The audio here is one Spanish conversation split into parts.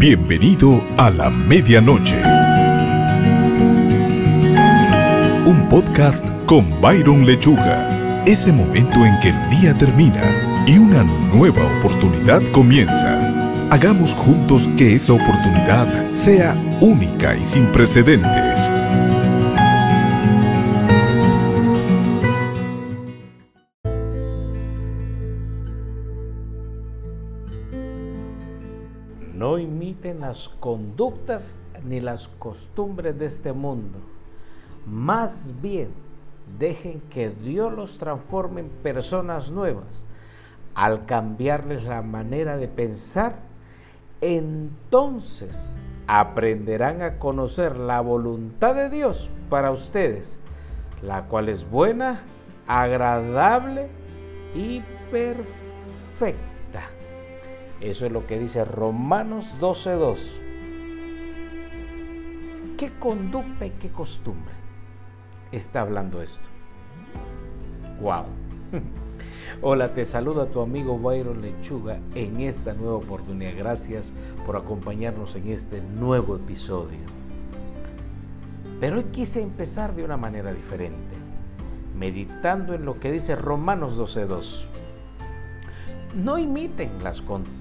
Bienvenido a la medianoche. Un podcast con Byron Lechuga. Ese momento en que el día termina y una nueva oportunidad comienza. Hagamos juntos que esa oportunidad sea única y sin precedentes. No imiten las conductas ni las costumbres de este mundo. Más bien, dejen que Dios los transforme en personas nuevas. Al cambiarles la manera de pensar, entonces aprenderán a conocer la voluntad de Dios para ustedes, la cual es buena, agradable y perfecta. Eso es lo que dice Romanos 12.2. ¿Qué conducta y qué costumbre está hablando esto? ¡Wow! Hola, te saluda tu amigo Byron Lechuga en esta nueva oportunidad. Gracias por acompañarnos en este nuevo episodio. Pero hoy quise empezar de una manera diferente, meditando en lo que dice Romanos 12.2. No imiten las conductas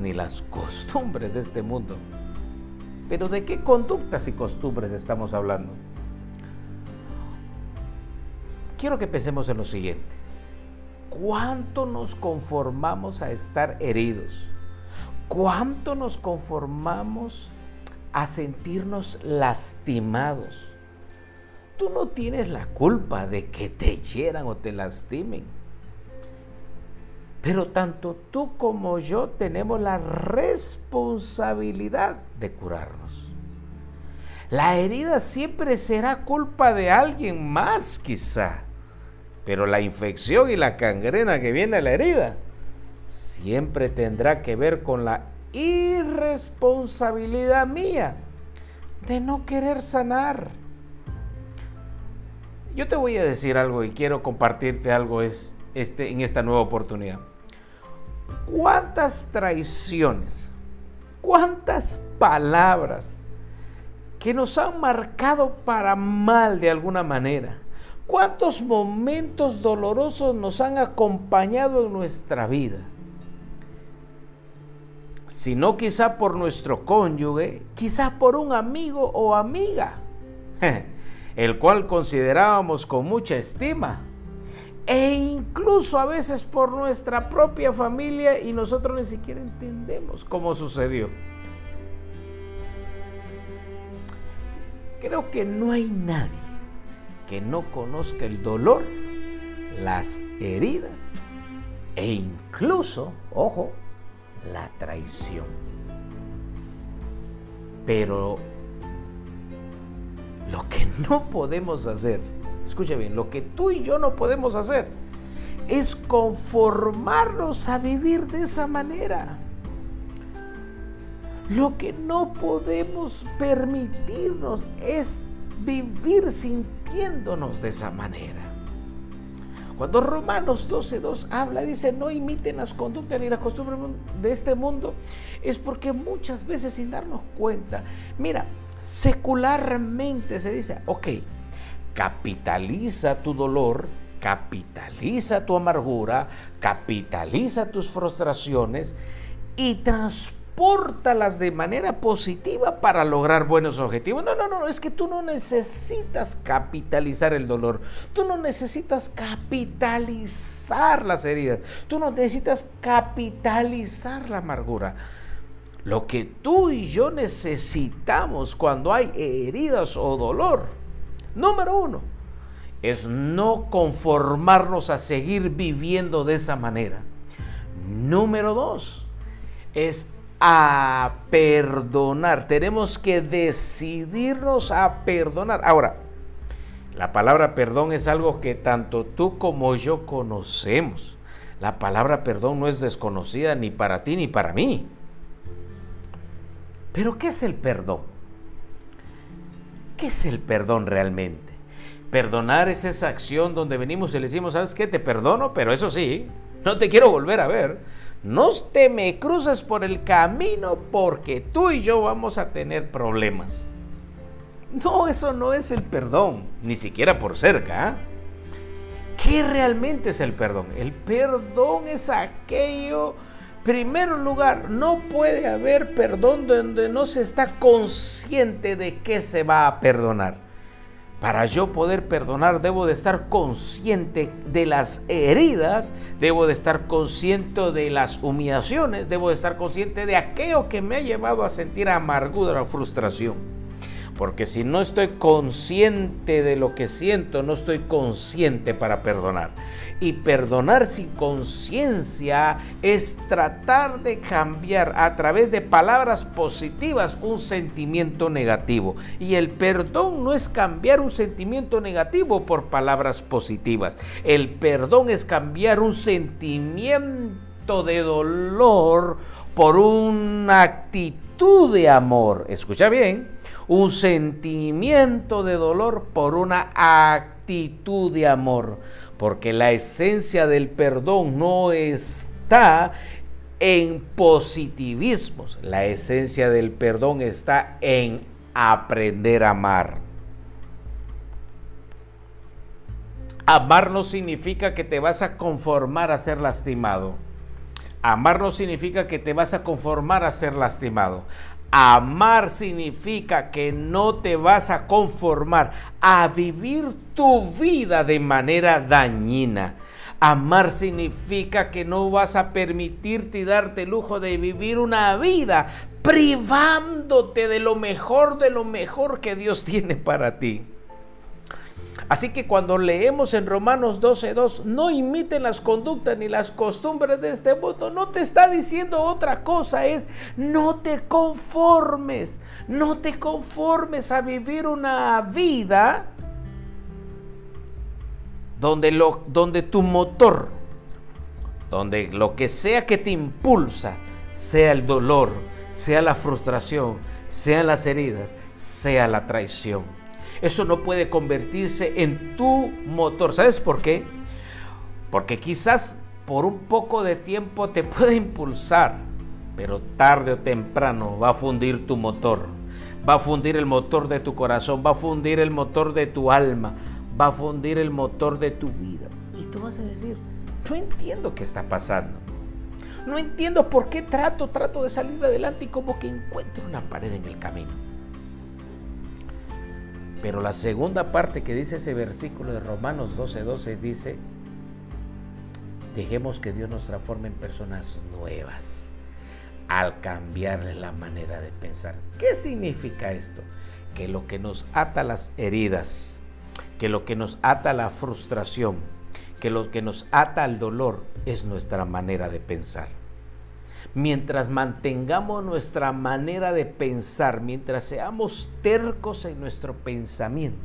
ni las costumbres de este mundo. Pero ¿de qué conductas y costumbres estamos hablando? Quiero que pensemos en lo siguiente. ¿Cuánto nos conformamos a estar heridos? ¿Cuánto nos conformamos a sentirnos lastimados? Tú no tienes la culpa de que te hieran o te lastimen. Pero tanto tú como yo tenemos la responsabilidad de curarnos. La herida siempre será culpa de alguien más quizá, pero la infección y la cangrena que viene a la herida siempre tendrá que ver con la irresponsabilidad mía de no querer sanar. Yo te voy a decir algo y quiero compartirte algo es, este, en esta nueva oportunidad. ¿Cuántas traiciones? ¿Cuántas palabras que nos han marcado para mal de alguna manera? ¿Cuántos momentos dolorosos nos han acompañado en nuestra vida? Si no quizá por nuestro cónyuge, quizá por un amigo o amiga, el cual considerábamos con mucha estima e incluso a veces por nuestra propia familia y nosotros ni siquiera entendemos cómo sucedió. Creo que no hay nadie que no conozca el dolor, las heridas e incluso, ojo, la traición. Pero lo que no podemos hacer escuche bien, lo que tú y yo no podemos hacer es conformarnos a vivir de esa manera. Lo que no podemos permitirnos es vivir sintiéndonos de esa manera. Cuando Romanos 12.2 habla, dice, no imiten las conductas ni las costumbres de este mundo, es porque muchas veces sin darnos cuenta, mira, secularmente se dice, ok, capitaliza tu dolor, capitaliza tu amargura, capitaliza tus frustraciones y transportalas de manera positiva para lograr buenos objetivos. No, no, no, es que tú no necesitas capitalizar el dolor, tú no necesitas capitalizar las heridas, tú no necesitas capitalizar la amargura. Lo que tú y yo necesitamos cuando hay heridas o dolor Número uno, es no conformarnos a seguir viviendo de esa manera. Número dos, es a perdonar. Tenemos que decidirnos a perdonar. Ahora, la palabra perdón es algo que tanto tú como yo conocemos. La palabra perdón no es desconocida ni para ti ni para mí. Pero ¿qué es el perdón? ¿Qué es el perdón realmente? Perdonar es esa acción donde venimos y le decimos, ¿sabes qué? Te perdono, pero eso sí, no te quiero volver a ver. no te me cruces por el camino porque tú y yo vamos a tener problemas. No, eso no es el perdón, ni siquiera por cerca. ¿Qué realmente es el perdón? El perdón es aquello, primero lugar, no puede haber perdón donde no se está consciente de que se va a perdonar. Para yo poder perdonar debo de estar consciente de las heridas, debo de estar consciente de las humillaciones, debo de estar consciente de aquello que me ha llevado a sentir amargura o frustración. Porque si no estoy consciente de lo que siento, no estoy consciente para perdonar. Y perdonar sin conciencia es tratar de cambiar a través de palabras positivas un sentimiento negativo. Y el perdón no es cambiar un sentimiento negativo por palabras positivas. El perdón es cambiar un sentimiento de dolor por una actitud de amor. Escucha bien, un sentimiento de dolor por una actitud de amor porque la esencia del perdón no está en positivismos, la esencia del perdón está en aprender a amar. Amar no significa que te vas a conformar a ser lastimado. Amar no significa que te vas a conformar a ser lastimado. Amar significa que no te vas a conformar a vivir tu vida de manera dañina. Amar significa que no vas a permitirte darte el lujo de vivir una vida privándote de lo mejor, de lo mejor que Dios tiene para ti. Así que cuando leemos en Romanos 12:2, no imiten las conductas ni las costumbres de este mundo, no te está diciendo otra cosa, es no te conformes, no te conformes a vivir una vida donde, lo, donde tu motor, donde lo que sea que te impulsa, sea el dolor, sea la frustración, sean las heridas, sea la traición eso no puede convertirse en tu motor. ¿Sabes por qué? Porque quizás por un poco de tiempo te puede impulsar, pero tarde o temprano va a fundir tu motor. Va a fundir el motor de tu corazón, va a fundir el motor de tu alma, va a fundir el motor de tu vida. Y tú vas a decir, no entiendo qué está pasando. No entiendo por qué trato, trato de salir adelante y como que encuentro una pared en el camino. Pero la segunda parte que dice ese versículo de Romanos 12:12 12, dice, dejemos que Dios nos transforme en personas nuevas al cambiarle la manera de pensar. ¿Qué significa esto? Que lo que nos ata las heridas, que lo que nos ata la frustración, que lo que nos ata al dolor es nuestra manera de pensar mientras mantengamos nuestra manera de pensar, mientras seamos tercos en nuestro pensamiento,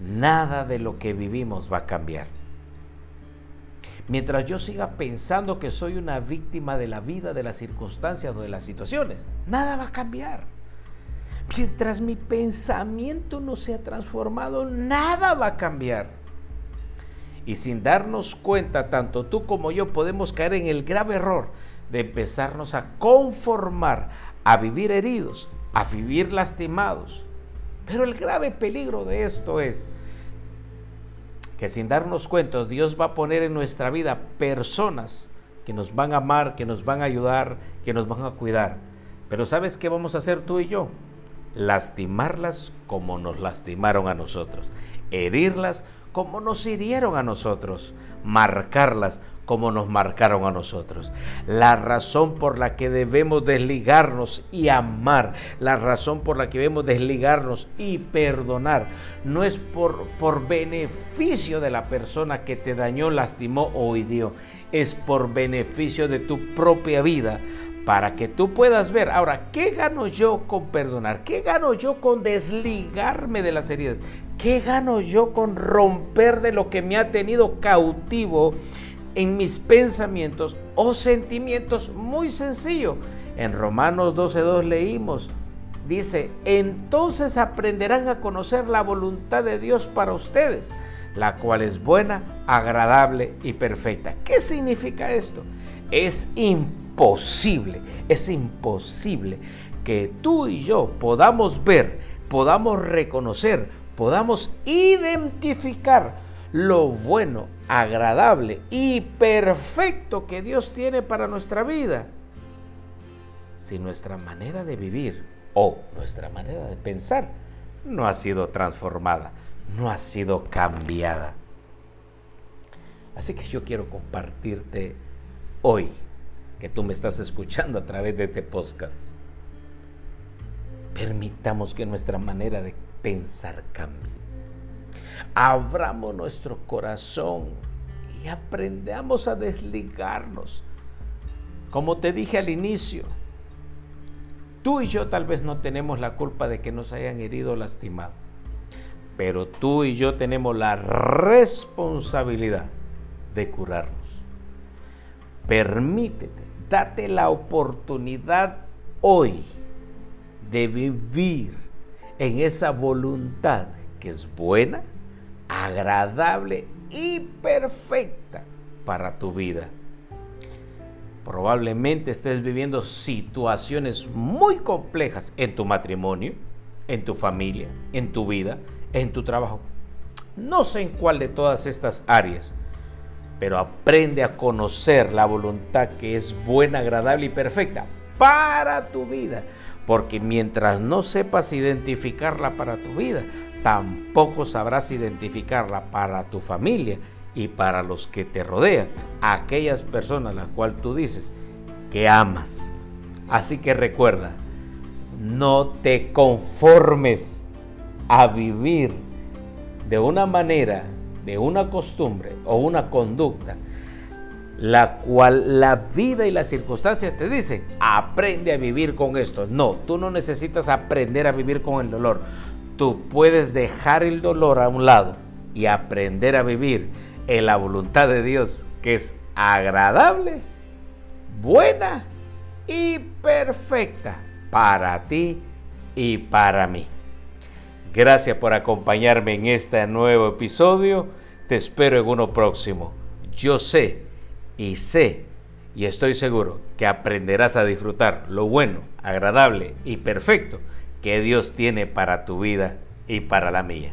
nada de lo que vivimos va a cambiar. Mientras yo siga pensando que soy una víctima de la vida, de las circunstancias o de las situaciones, nada va a cambiar. Mientras mi pensamiento no sea transformado, nada va a cambiar. Y sin darnos cuenta, tanto tú como yo podemos caer en el grave error de empezarnos a conformar, a vivir heridos, a vivir lastimados. Pero el grave peligro de esto es que sin darnos cuenta Dios va a poner en nuestra vida personas que nos van a amar, que nos van a ayudar, que nos van a cuidar. Pero ¿sabes qué vamos a hacer tú y yo? Lastimarlas como nos lastimaron a nosotros, herirlas como nos hirieron a nosotros, marcarlas como nos marcaron a nosotros. La razón por la que debemos desligarnos y amar, la razón por la que debemos desligarnos y perdonar, no es por, por beneficio de la persona que te dañó, lastimó o hirió, es por beneficio de tu propia vida. Para que tú puedas ver, ahora, ¿qué gano yo con perdonar? ¿Qué gano yo con desligarme de las heridas? ¿Qué gano yo con romper de lo que me ha tenido cautivo en mis pensamientos o sentimientos muy sencillo. En Romanos 12.2 leímos, dice, entonces aprenderán a conocer la voluntad de Dios para ustedes, la cual es buena, agradable y perfecta. ¿Qué significa esto? Es imposible, es imposible que tú y yo podamos ver, podamos reconocer, podamos identificar lo bueno, agradable y perfecto que Dios tiene para nuestra vida. Si nuestra manera de vivir o nuestra manera de pensar no ha sido transformada, no ha sido cambiada. Así que yo quiero compartirte hoy que tú me estás escuchando a través de este podcast. Permitamos que nuestra manera de pensar cambie. Abramos nuestro corazón y aprendamos a desligarnos. Como te dije al inicio, tú y yo tal vez no tenemos la culpa de que nos hayan herido o lastimado, pero tú y yo tenemos la responsabilidad de curarnos. Permítete, date la oportunidad hoy de vivir en esa voluntad que es buena, agradable y perfecta para tu vida. Probablemente estés viviendo situaciones muy complejas en tu matrimonio, en tu familia, en tu vida, en tu trabajo. No sé en cuál de todas estas áreas, pero aprende a conocer la voluntad que es buena, agradable y perfecta para tu vida. Porque mientras no sepas identificarla para tu vida, tampoco sabrás identificarla para tu familia y para los que te rodean, aquellas personas las cuales tú dices que amas. Así que recuerda, no te conformes a vivir de una manera, de una costumbre o una conducta la cual la vida y las circunstancias te dicen, aprende a vivir con esto. No, tú no necesitas aprender a vivir con el dolor. Tú puedes dejar el dolor a un lado y aprender a vivir en la voluntad de Dios, que es agradable, buena y perfecta para ti y para mí. Gracias por acompañarme en este nuevo episodio. Te espero en uno próximo. Yo sé y sé y estoy seguro que aprenderás a disfrutar lo bueno, agradable y perfecto que Dios tiene para tu vida y para la mía.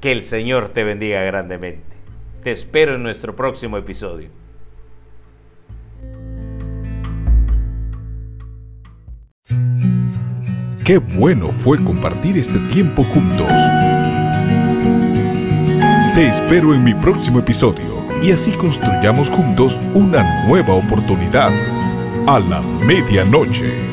Que el Señor te bendiga grandemente. Te espero en nuestro próximo episodio. Qué bueno fue compartir este tiempo juntos. Te espero en mi próximo episodio y así construyamos juntos una nueva oportunidad a la medianoche.